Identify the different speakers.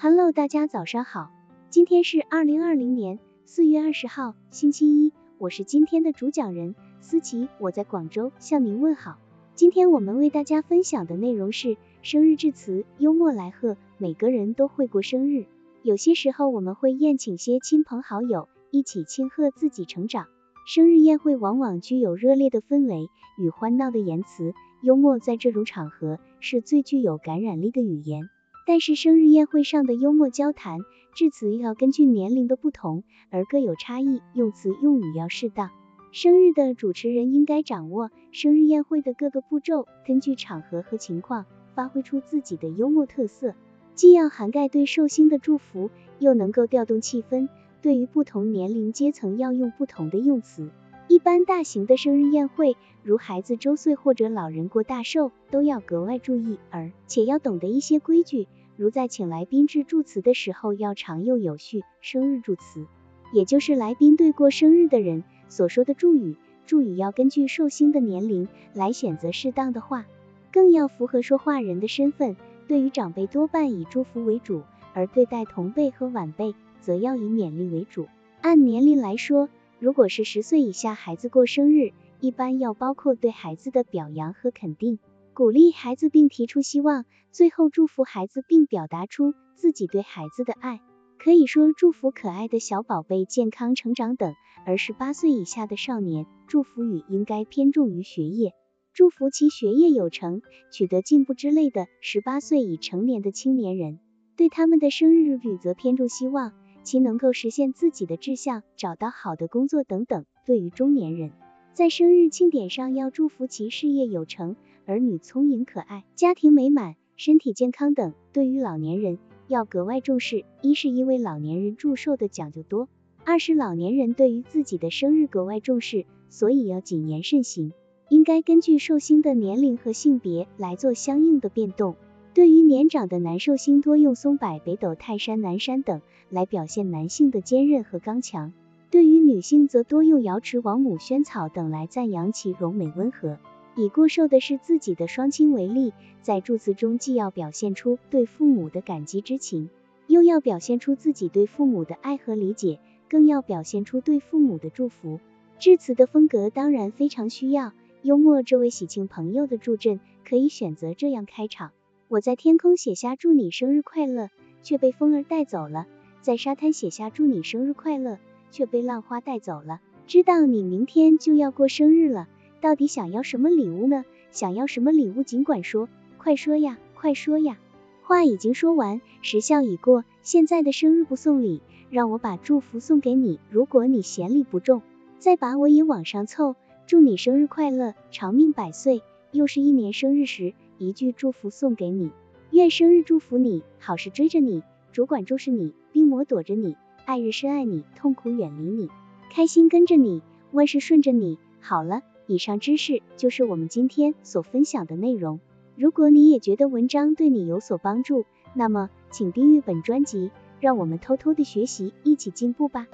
Speaker 1: Hello，大家早上好，今天是二零二零年四月二十号，星期一，我是今天的主讲人思琪，我在广州向您问好。今天我们为大家分享的内容是生日致辞，幽默来贺。每个人都会过生日，有些时候我们会宴请些亲朋好友，一起庆贺自己成长。生日宴会往往具有热烈的氛围与欢闹的言辞，幽默在这种场合是最具有感染力的语言。但是生日宴会上的幽默交谈、致辞要根据年龄的不同而各有差异，用词用语要适当。生日的主持人应该掌握生日宴会的各个步骤，根据场合和情况发挥出自己的幽默特色，既要涵盖对寿星的祝福，又能够调动气氛。对于不同年龄阶层要用不同的用词。一般大型的生日宴会，如孩子周岁或者老人过大寿，都要格外注意，而且要懂得一些规矩。如在请来宾致祝词的时候，要长幼有序。生日祝词，也就是来宾对过生日的人所说的祝语，祝语要根据寿星的年龄来选择适当的话，更要符合说话人的身份。对于长辈多半以祝福为主，而对待同辈和晚辈则要以勉励为主。按年龄来说，如果是十岁以下孩子过生日，一般要包括对孩子的表扬和肯定。鼓励孩子并提出希望，最后祝福孩子并表达出自己对孩子的爱，可以说祝福可爱的小宝贝健康成长等。而十八岁以下的少年，祝福语应该偏重于学业，祝福其学业有成、取得进步之类的。十八岁已成年的青年人，对他们的生日语则偏重希望其能够实现自己的志向，找到好的工作等等。对于中年人，在生日庆典上要祝福其事业有成。儿女聪颖可爱，家庭美满，身体健康等。对于老年人要格外重视，一是因为老年人祝寿的讲究多，二是老年人对于自己的生日格外重视，所以要谨言慎行，应该根据寿星的年龄和性别来做相应的变动。对于年长的男寿星，多用松柏、北斗、泰山、南山等来表现男性的坚韧和刚强；对于女性，则多用瑶池、王母、萱草等来赞扬其柔美温和。以过寿的是自己的双亲为例，在祝词中既要表现出对父母的感激之情，又要表现出自己对父母的爱和理解，更要表现出对父母的祝福。致辞的风格当然非常需要幽默。这位喜庆朋友的助阵可以选择这样开场：我在天空写下祝你生日快乐，却被风儿带走了；在沙滩写下祝你生日快乐，却被浪花带走了。知道你明天就要过生日了。到底想要什么礼物呢？想要什么礼物尽管说，快说呀，快说呀！话已经说完，时效已过，现在的生日不送礼，让我把祝福送给你。如果你嫌礼不重，再把我也往上凑。祝你生日快乐，长命百岁。又是一年生日时，一句祝福送给你，愿生日祝福你，好事追着你，主管注视你，病魔躲着你，爱人深爱你，痛苦远离你，开心跟着你，万事顺着你。好了。以上知识就是我们今天所分享的内容。如果你也觉得文章对你有所帮助，那么请订阅本专辑，让我们偷偷的学习，一起进步吧。